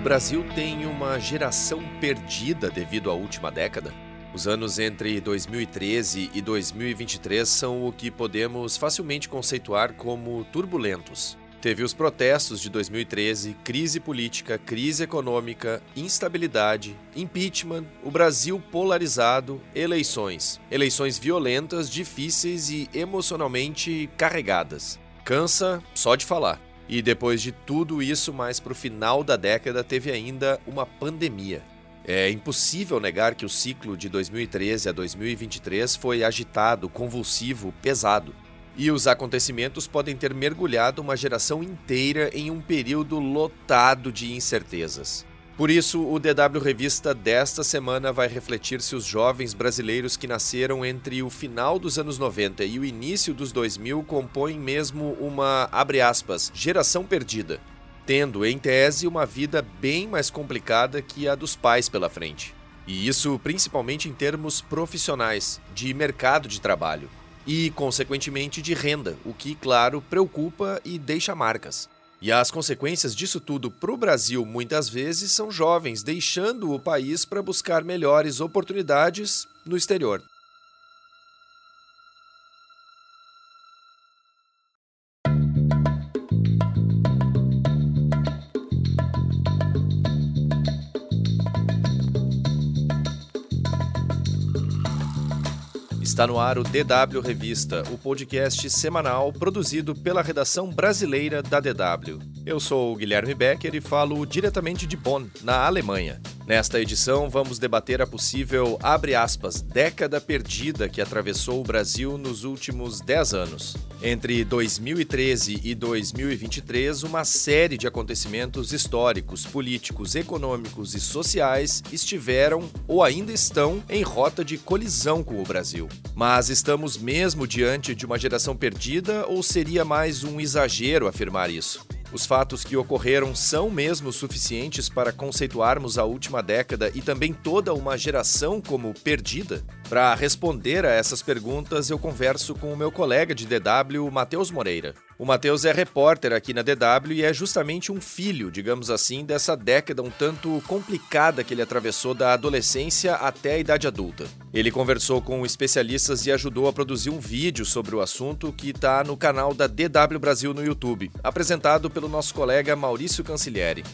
O Brasil tem uma geração perdida devido à última década? Os anos entre 2013 e 2023 são o que podemos facilmente conceituar como turbulentos. Teve os protestos de 2013, crise política, crise econômica, instabilidade, impeachment, o Brasil polarizado, eleições. Eleições violentas, difíceis e emocionalmente carregadas. Cansa só de falar. E depois de tudo isso, mais para o final da década, teve ainda uma pandemia. É impossível negar que o ciclo de 2013 a 2023 foi agitado, convulsivo, pesado. E os acontecimentos podem ter mergulhado uma geração inteira em um período lotado de incertezas. Por isso, o DW Revista desta semana vai refletir se os jovens brasileiros que nasceram entre o final dos anos 90 e o início dos 2000 compõem mesmo uma, abre aspas, geração perdida, tendo, em tese, uma vida bem mais complicada que a dos pais pela frente. E isso principalmente em termos profissionais, de mercado de trabalho e, consequentemente, de renda, o que, claro, preocupa e deixa marcas. E as consequências disso tudo para o Brasil muitas vezes são jovens deixando o país para buscar melhores oportunidades no exterior. Está no ar o DW Revista, o podcast semanal produzido pela redação brasileira da DW. Eu sou o Guilherme Becker e falo diretamente de Bonn, na Alemanha. Nesta edição, vamos debater a possível, abre aspas, década perdida que atravessou o Brasil nos últimos 10 anos. Entre 2013 e 2023, uma série de acontecimentos históricos, políticos, econômicos e sociais estiveram ou ainda estão em rota de colisão com o Brasil. Mas estamos mesmo diante de uma geração perdida ou seria mais um exagero afirmar isso? Os fatos que ocorreram são mesmo suficientes para conceituarmos a última década e também toda uma geração como perdida? Para responder a essas perguntas, eu converso com o meu colega de DW, Matheus Moreira. O Matheus é repórter aqui na DW e é justamente um filho, digamos assim, dessa década um tanto complicada que ele atravessou da adolescência até a idade adulta. Ele conversou com especialistas e ajudou a produzir um vídeo sobre o assunto que está no canal da DW Brasil no YouTube, apresentado pelo nosso colega Maurício Cancilieri.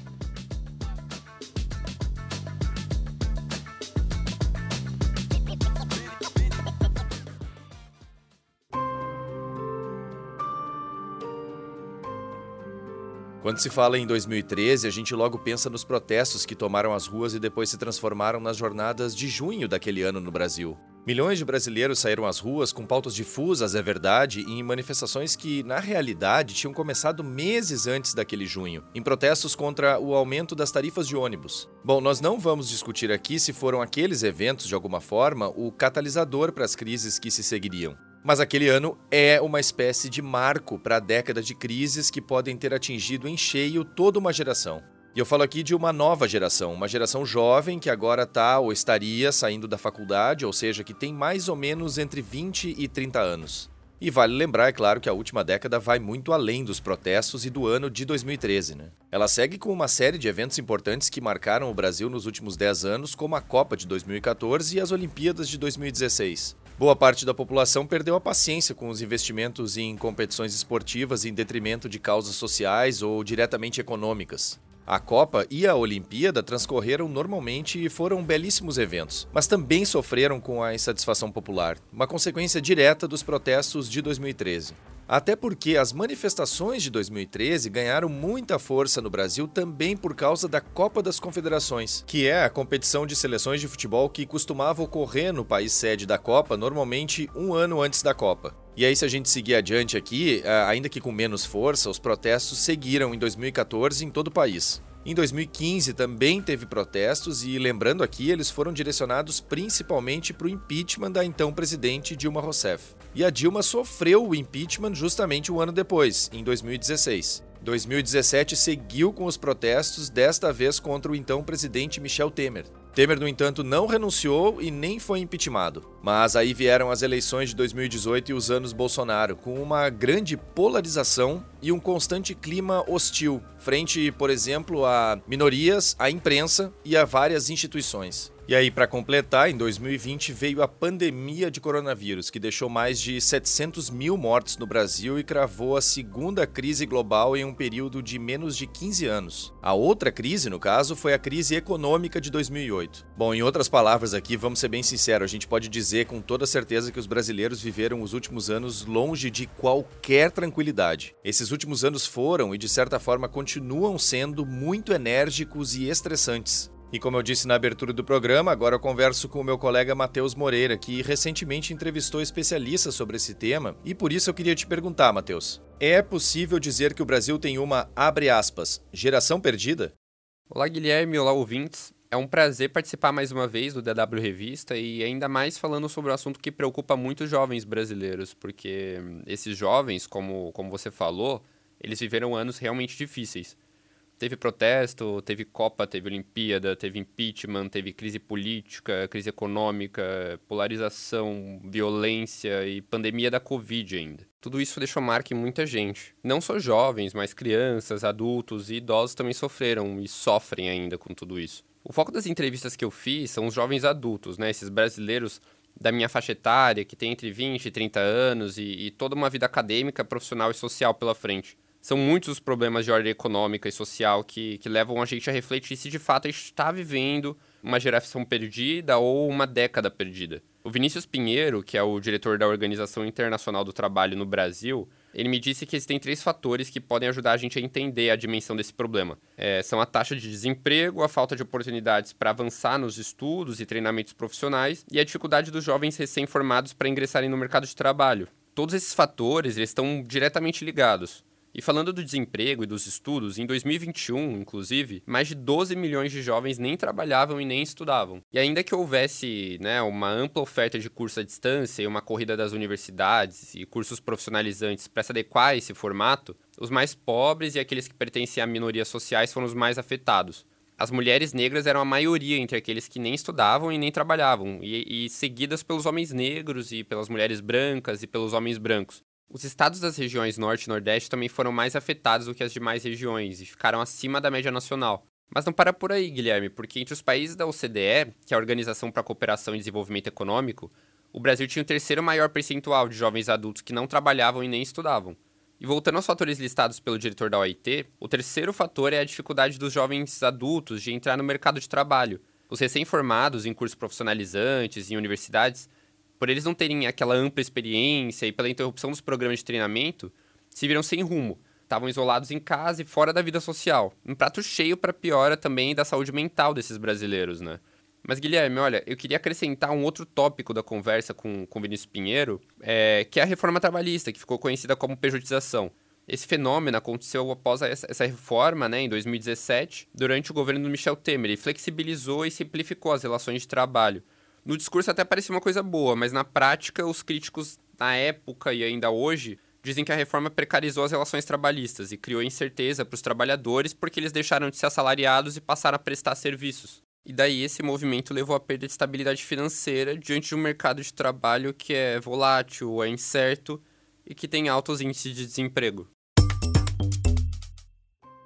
Quando se fala em 2013, a gente logo pensa nos protestos que tomaram as ruas e depois se transformaram nas jornadas de junho daquele ano no Brasil. Milhões de brasileiros saíram às ruas com pautas difusas, é verdade, em manifestações que, na realidade, tinham começado meses antes daquele junho, em protestos contra o aumento das tarifas de ônibus. Bom, nós não vamos discutir aqui se foram aqueles eventos, de alguma forma, o catalisador para as crises que se seguiriam. Mas aquele ano é uma espécie de marco para a década de crises que podem ter atingido em cheio toda uma geração. E eu falo aqui de uma nova geração, uma geração jovem que agora está ou estaria saindo da faculdade, ou seja, que tem mais ou menos entre 20 e 30 anos. E vale lembrar, é claro, que a última década vai muito além dos protestos e do ano de 2013, né? Ela segue com uma série de eventos importantes que marcaram o Brasil nos últimos 10 anos, como a Copa de 2014 e as Olimpíadas de 2016. Boa parte da população perdeu a paciência com os investimentos em competições esportivas em detrimento de causas sociais ou diretamente econômicas. A Copa e a Olimpíada transcorreram normalmente e foram belíssimos eventos, mas também sofreram com a insatisfação popular, uma consequência direta dos protestos de 2013. Até porque as manifestações de 2013 ganharam muita força no Brasil também por causa da Copa das Confederações, que é a competição de seleções de futebol que costumava ocorrer no país sede da Copa, normalmente um ano antes da Copa. E aí, se a gente seguir adiante aqui, ainda que com menos força, os protestos seguiram em 2014 em todo o país. Em 2015 também teve protestos e, lembrando aqui, eles foram direcionados principalmente para o impeachment da então presidente Dilma Rousseff. E a Dilma sofreu o impeachment justamente um ano depois, em 2016. 2017 seguiu com os protestos, desta vez contra o então presidente Michel Temer. Temer, no entanto, não renunciou e nem foi impeachmentado. Mas aí vieram as eleições de 2018 e os anos Bolsonaro, com uma grande polarização e um constante clima hostil, frente, por exemplo, a minorias, à imprensa e a várias instituições. E aí, para completar, em 2020 veio a pandemia de coronavírus, que deixou mais de 700 mil mortes no Brasil e cravou a segunda crise global em um período de menos de 15 anos. A outra crise, no caso, foi a crise econômica de 2008. Bom, em outras palavras aqui, vamos ser bem sinceros, a gente pode dizer com toda certeza que os brasileiros viveram os últimos anos longe de qualquer tranquilidade. Esses últimos anos foram e, de certa forma, continuam sendo muito enérgicos e estressantes. E como eu disse na abertura do programa, agora eu converso com o meu colega Matheus Moreira, que recentemente entrevistou especialistas sobre esse tema, e por isso eu queria te perguntar, Matheus: é possível dizer que o Brasil tem uma, abre aspas, geração perdida? Olá, Guilherme, olá, ouvintes. É um prazer participar mais uma vez do DW Revista e ainda mais falando sobre um assunto que preocupa muitos jovens brasileiros, porque esses jovens, como, como você falou, eles viveram anos realmente difíceis. Teve protesto, teve Copa, teve Olimpíada, teve impeachment, teve crise política, crise econômica, polarização, violência e pandemia da Covid ainda. Tudo isso deixou marca em muita gente. Não só jovens, mas crianças, adultos e idosos também sofreram e sofrem ainda com tudo isso. O foco das entrevistas que eu fiz são os jovens adultos, né? Esses brasileiros da minha faixa etária, que tem entre 20 e 30 anos e, e toda uma vida acadêmica, profissional e social pela frente são muitos os problemas de ordem econômica e social que, que levam a gente a refletir se de fato a gente está vivendo uma geração perdida ou uma década perdida. O Vinícius Pinheiro, que é o diretor da Organização Internacional do Trabalho no Brasil, ele me disse que existem três fatores que podem ajudar a gente a entender a dimensão desse problema. É, são a taxa de desemprego, a falta de oportunidades para avançar nos estudos e treinamentos profissionais e a dificuldade dos jovens recém-formados para ingressarem no mercado de trabalho. Todos esses fatores eles estão diretamente ligados. E falando do desemprego e dos estudos, em 2021, inclusive, mais de 12 milhões de jovens nem trabalhavam e nem estudavam. E ainda que houvesse né, uma ampla oferta de curso à distância e uma corrida das universidades e cursos profissionalizantes para se adequar a esse formato, os mais pobres e aqueles que pertencem a minorias sociais foram os mais afetados. As mulheres negras eram a maioria entre aqueles que nem estudavam e nem trabalhavam, e, e seguidas pelos homens negros e pelas mulheres brancas e pelos homens brancos. Os estados das regiões Norte e Nordeste também foram mais afetados do que as demais regiões e ficaram acima da média nacional. Mas não para por aí, Guilherme, porque entre os países da OCDE, que é a Organização para a Cooperação e Desenvolvimento Econômico, o Brasil tinha o terceiro maior percentual de jovens adultos que não trabalhavam e nem estudavam. E voltando aos fatores listados pelo diretor da OIT, o terceiro fator é a dificuldade dos jovens adultos de entrar no mercado de trabalho. Os recém-formados em cursos profissionalizantes e universidades por eles não terem aquela ampla experiência e pela interrupção dos programas de treinamento, se viram sem rumo. Estavam isolados em casa e fora da vida social. Um prato cheio para piora também da saúde mental desses brasileiros, né? Mas, Guilherme, olha, eu queria acrescentar um outro tópico da conversa com, com Vinícius Pinheiro, é, que é a reforma trabalhista, que ficou conhecida como pejotização. Esse fenômeno aconteceu após essa, essa reforma, né, em 2017, durante o governo do Michel Temer. Ele flexibilizou e simplificou as relações de trabalho. No discurso até parecia uma coisa boa, mas na prática os críticos na época e ainda hoje dizem que a reforma precarizou as relações trabalhistas e criou incerteza para os trabalhadores porque eles deixaram de ser assalariados e passaram a prestar serviços. E daí esse movimento levou à perda de estabilidade financeira diante de um mercado de trabalho que é volátil, é incerto e que tem altos índices de desemprego.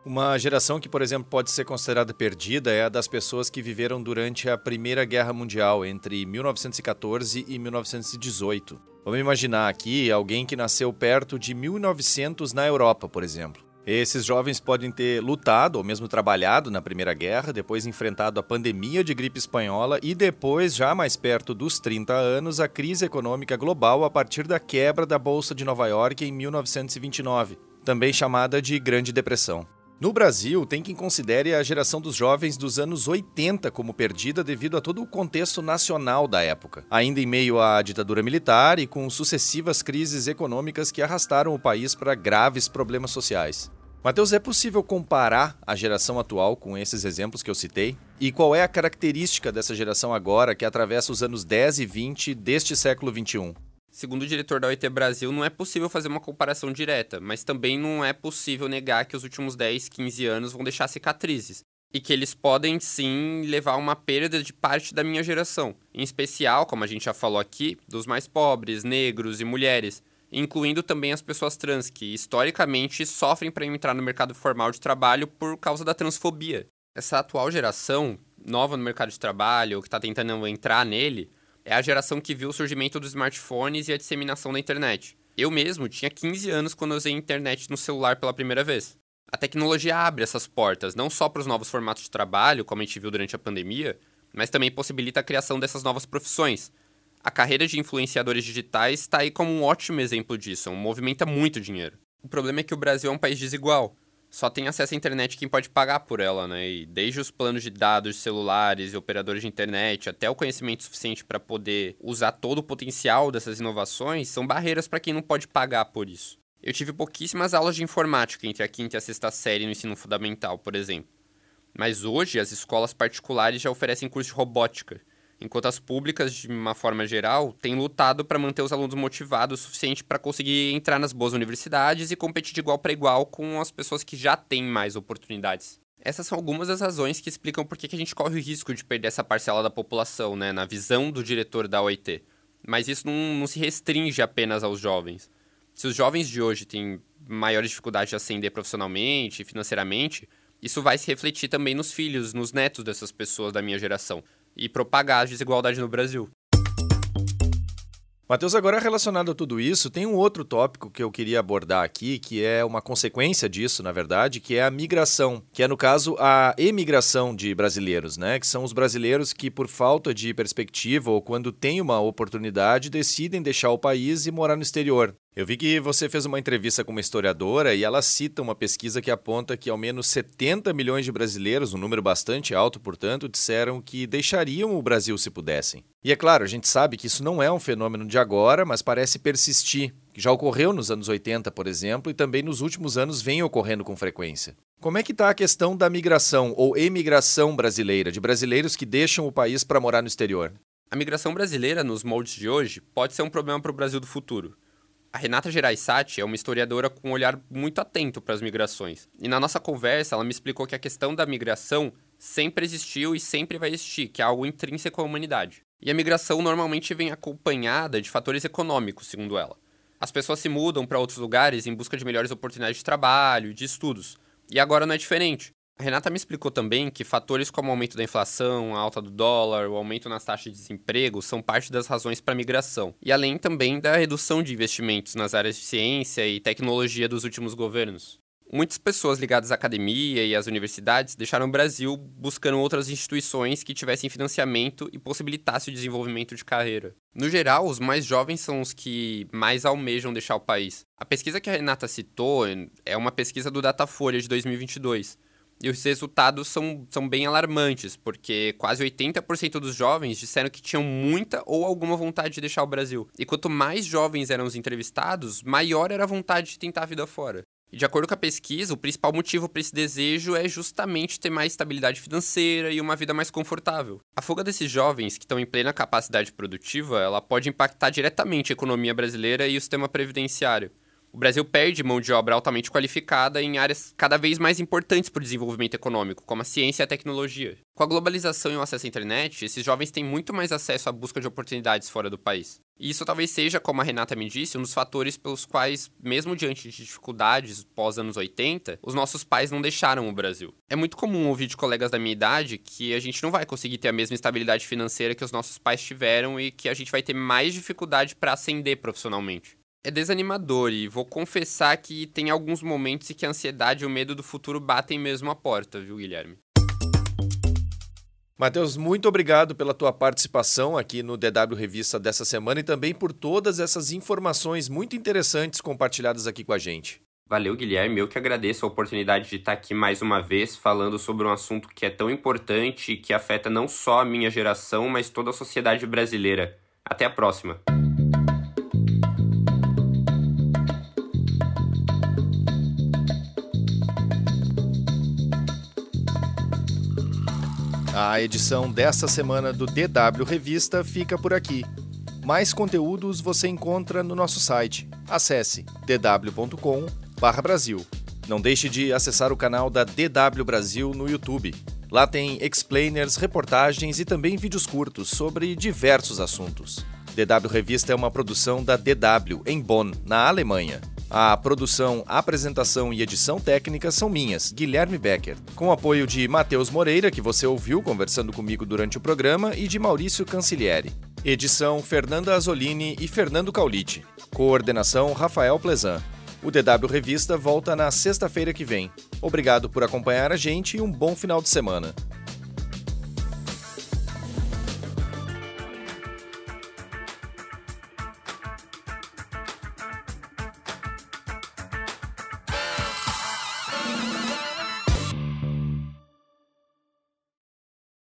Uma geração que, por exemplo, pode ser considerada perdida é a das pessoas que viveram durante a Primeira Guerra Mundial, entre 1914 e 1918. Vamos imaginar aqui alguém que nasceu perto de 1900 na Europa, por exemplo. Esses jovens podem ter lutado ou mesmo trabalhado na Primeira Guerra, depois enfrentado a pandemia de gripe espanhola e depois, já mais perto dos 30 anos, a crise econômica global a partir da quebra da Bolsa de Nova York em 1929, também chamada de Grande Depressão. No Brasil, tem quem considere a geração dos jovens dos anos 80 como perdida devido a todo o contexto nacional da época, ainda em meio à ditadura militar e com sucessivas crises econômicas que arrastaram o país para graves problemas sociais. Mateus, é possível comparar a geração atual com esses exemplos que eu citei? E qual é a característica dessa geração agora que atravessa os anos 10 e 20 deste século 21? Segundo o diretor da OIT Brasil, não é possível fazer uma comparação direta, mas também não é possível negar que os últimos 10, 15 anos vão deixar cicatrizes. e que eles podem sim levar a uma perda de parte da minha geração, em especial, como a gente já falou aqui, dos mais pobres, negros e mulheres, incluindo também as pessoas trans, que historicamente sofrem para entrar no mercado formal de trabalho por causa da transfobia. Essa atual geração, nova no mercado de trabalho, que está tentando entrar nele, é a geração que viu o surgimento dos smartphones e a disseminação da internet. Eu mesmo tinha 15 anos quando usei internet no celular pela primeira vez. A tecnologia abre essas portas, não só para os novos formatos de trabalho, como a gente viu durante a pandemia, mas também possibilita a criação dessas novas profissões. A carreira de influenciadores digitais está aí como um ótimo exemplo disso, movimenta muito dinheiro. O problema é que o Brasil é um país desigual. Só tem acesso à internet quem pode pagar por ela, né? E desde os planos de dados celulares e operadores de internet até o conhecimento suficiente para poder usar todo o potencial dessas inovações são barreiras para quem não pode pagar por isso. Eu tive pouquíssimas aulas de informática entre a quinta e a sexta série no ensino fundamental, por exemplo. Mas hoje as escolas particulares já oferecem curso de robótica, enquanto as públicas, de uma forma geral, têm lutado para manter os alunos motivados o suficiente para conseguir entrar nas boas universidades e competir de igual para igual com as pessoas que já têm mais oportunidades. Essas são algumas das razões que explicam por que a gente corre o risco de perder essa parcela da população, né, na visão do diretor da OIT. Mas isso não, não se restringe apenas aos jovens. Se os jovens de hoje têm maiores dificuldades de ascender profissionalmente e financeiramente, isso vai se refletir também nos filhos, nos netos dessas pessoas da minha geração e propagar a desigualdade no Brasil. Matheus, agora relacionado a tudo isso, tem um outro tópico que eu queria abordar aqui, que é uma consequência disso, na verdade, que é a migração, que é, no caso, a emigração de brasileiros, né? Que são os brasileiros que, por falta de perspectiva ou quando têm uma oportunidade, decidem deixar o país e morar no exterior. Eu vi que você fez uma entrevista com uma historiadora e ela cita uma pesquisa que aponta que ao menos 70 milhões de brasileiros, um número bastante alto, portanto, disseram que deixariam o Brasil se pudessem. E é claro, a gente sabe que isso não é um fenômeno de agora, mas parece persistir. Já ocorreu nos anos 80, por exemplo, e também nos últimos anos vem ocorrendo com frequência. Como é que está a questão da migração ou emigração brasileira, de brasileiros que deixam o país para morar no exterior? A migração brasileira, nos moldes de hoje, pode ser um problema para o Brasil do futuro. A Renata Geraisati é uma historiadora com um olhar muito atento para as migrações. E na nossa conversa, ela me explicou que a questão da migração sempre existiu e sempre vai existir, que é algo intrínseco à humanidade. E a migração normalmente vem acompanhada de fatores econômicos, segundo ela. As pessoas se mudam para outros lugares em busca de melhores oportunidades de trabalho de estudos. E agora não é diferente. A Renata me explicou também que fatores como o aumento da inflação, a alta do dólar, o aumento nas taxas de desemprego são parte das razões para a migração, e além também da redução de investimentos nas áreas de ciência e tecnologia dos últimos governos. Muitas pessoas ligadas à academia e às universidades deixaram o Brasil buscando outras instituições que tivessem financiamento e possibilitassem o desenvolvimento de carreira. No geral, os mais jovens são os que mais almejam deixar o país. A pesquisa que a Renata citou é uma pesquisa do Datafolha de 2022 e os resultados são, são bem alarmantes, porque quase 80% dos jovens disseram que tinham muita ou alguma vontade de deixar o Brasil. E quanto mais jovens eram os entrevistados, maior era a vontade de tentar a vida fora. E de acordo com a pesquisa, o principal motivo para esse desejo é justamente ter mais estabilidade financeira e uma vida mais confortável. A fuga desses jovens que estão em plena capacidade produtiva, ela pode impactar diretamente a economia brasileira e o sistema previdenciário. O Brasil perde mão de obra altamente qualificada em áreas cada vez mais importantes para o desenvolvimento econômico, como a ciência e a tecnologia. Com a globalização e o acesso à internet, esses jovens têm muito mais acesso à busca de oportunidades fora do país. E isso talvez seja, como a Renata me disse, um dos fatores pelos quais, mesmo diante de dificuldades pós anos 80, os nossos pais não deixaram o Brasil. É muito comum ouvir de colegas da minha idade que a gente não vai conseguir ter a mesma estabilidade financeira que os nossos pais tiveram e que a gente vai ter mais dificuldade para ascender profissionalmente. É desanimador e vou confessar que tem alguns momentos em que a ansiedade e o medo do futuro batem mesmo a porta, viu, Guilherme? Matheus, muito obrigado pela tua participação aqui no DW Revista dessa semana e também por todas essas informações muito interessantes compartilhadas aqui com a gente. Valeu, Guilherme. Eu que agradeço a oportunidade de estar aqui mais uma vez falando sobre um assunto que é tão importante e que afeta não só a minha geração, mas toda a sociedade brasileira. Até a próxima. A edição desta semana do DW Revista fica por aqui. Mais conteúdos você encontra no nosso site. Acesse dw.com/brasil. Não deixe de acessar o canal da DW Brasil no YouTube. Lá tem explainers, reportagens e também vídeos curtos sobre diversos assuntos. DW Revista é uma produção da DW, em Bonn, na Alemanha. A produção, apresentação e edição técnica são minhas, Guilherme Becker, com apoio de Matheus Moreira, que você ouviu conversando comigo durante o programa, e de Maurício Cancilieri. Edição Fernanda Azolini e Fernando Caulite. Coordenação Rafael Plezan. O DW Revista volta na sexta-feira que vem. Obrigado por acompanhar a gente e um bom final de semana.